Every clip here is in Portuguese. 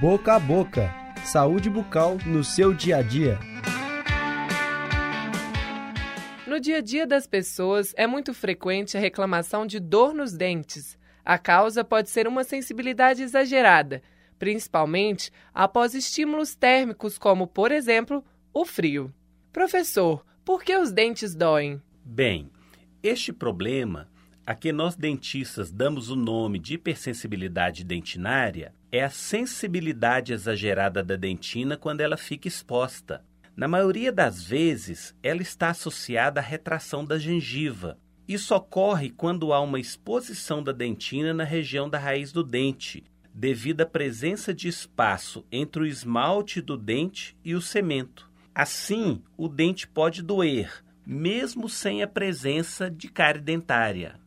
Boca a boca. Saúde bucal no seu dia a dia. No dia a dia das pessoas, é muito frequente a reclamação de dor nos dentes. A causa pode ser uma sensibilidade exagerada, principalmente após estímulos térmicos, como, por exemplo, o frio. Professor, por que os dentes doem? Bem, este problema, a que nós dentistas damos o nome de hipersensibilidade dentinária, é a sensibilidade exagerada da dentina quando ela fica exposta. Na maioria das vezes, ela está associada à retração da gengiva. Isso ocorre quando há uma exposição da dentina na região da raiz do dente, devido à presença de espaço entre o esmalte do dente e o cemento. Assim, o dente pode doer, mesmo sem a presença de cárie dentária.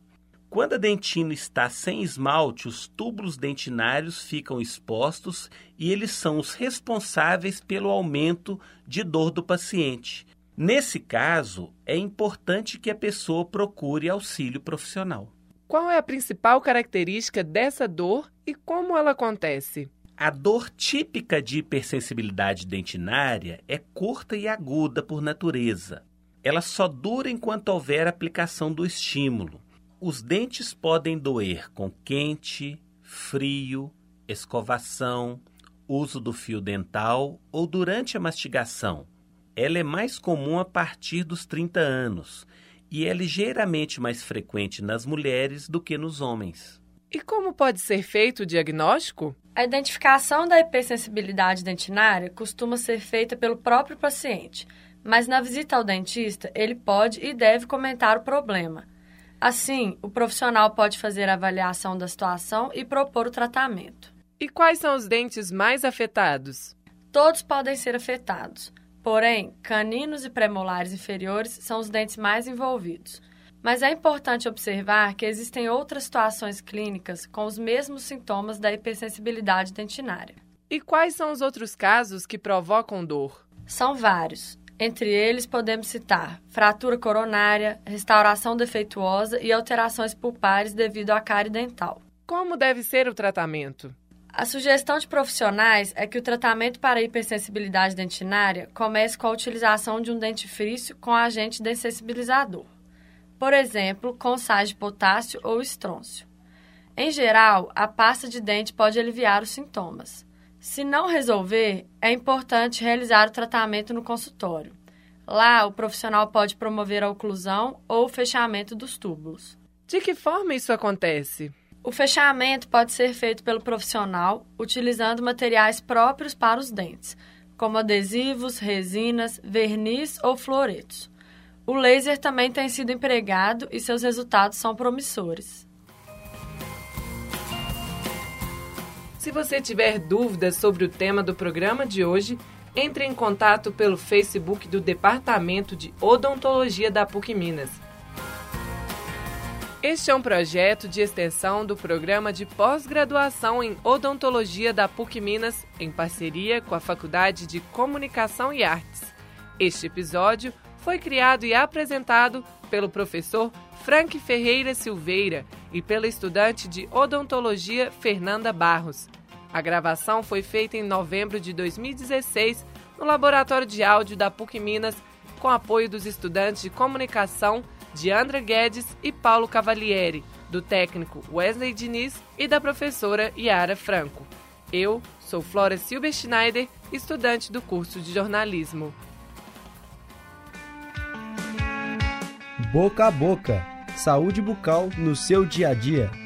Quando a dentina está sem esmalte, os túbulos dentinários ficam expostos e eles são os responsáveis pelo aumento de dor do paciente. Nesse caso, é importante que a pessoa procure auxílio profissional. Qual é a principal característica dessa dor e como ela acontece? A dor típica de hipersensibilidade dentinária é curta e aguda por natureza. Ela só dura enquanto houver aplicação do estímulo. Os dentes podem doer com quente, frio, escovação, uso do fio dental ou durante a mastigação. Ela é mais comum a partir dos 30 anos e é ligeiramente mais frequente nas mulheres do que nos homens. E como pode ser feito o diagnóstico? A identificação da hipersensibilidade dentinária costuma ser feita pelo próprio paciente, mas na visita ao dentista ele pode e deve comentar o problema. Assim, o profissional pode fazer a avaliação da situação e propor o tratamento. E quais são os dentes mais afetados? Todos podem ser afetados, porém, caninos e premolares inferiores são os dentes mais envolvidos. Mas é importante observar que existem outras situações clínicas com os mesmos sintomas da hipersensibilidade dentinária. E quais são os outros casos que provocam dor? São vários. Entre eles, podemos citar fratura coronária, restauração defeituosa e alterações pulpares devido à cárie dental. Como deve ser o tratamento? A sugestão de profissionais é que o tratamento para a hipersensibilidade dentinária comece com a utilização de um dentifrício com agente dessensibilizador, por exemplo, com sais de potássio ou estrôncio. Em geral, a pasta de dente pode aliviar os sintomas. Se não resolver, é importante realizar o tratamento no consultório. Lá, o profissional pode promover a oclusão ou o fechamento dos túbulos. De que forma isso acontece? O fechamento pode ser feito pelo profissional utilizando materiais próprios para os dentes, como adesivos, resinas, verniz ou fluoretos. O laser também tem sido empregado e seus resultados são promissores. Se você tiver dúvidas sobre o tema do programa de hoje, entre em contato pelo Facebook do Departamento de Odontologia da PUC Minas. Este é um projeto de extensão do programa de pós-graduação em odontologia da PUC Minas, em parceria com a Faculdade de Comunicação e Artes. Este episódio foi criado e apresentado pelo professor Frank Ferreira Silveira e pela estudante de odontologia Fernanda Barros. A gravação foi feita em novembro de 2016 no Laboratório de Áudio da PUC Minas, com apoio dos estudantes de comunicação Diandra Guedes e Paulo Cavalieri, do técnico Wesley Diniz e da professora Yara Franco. Eu sou Flora Silber Schneider, estudante do curso de jornalismo. Boca a boca. Saúde bucal no seu dia a dia.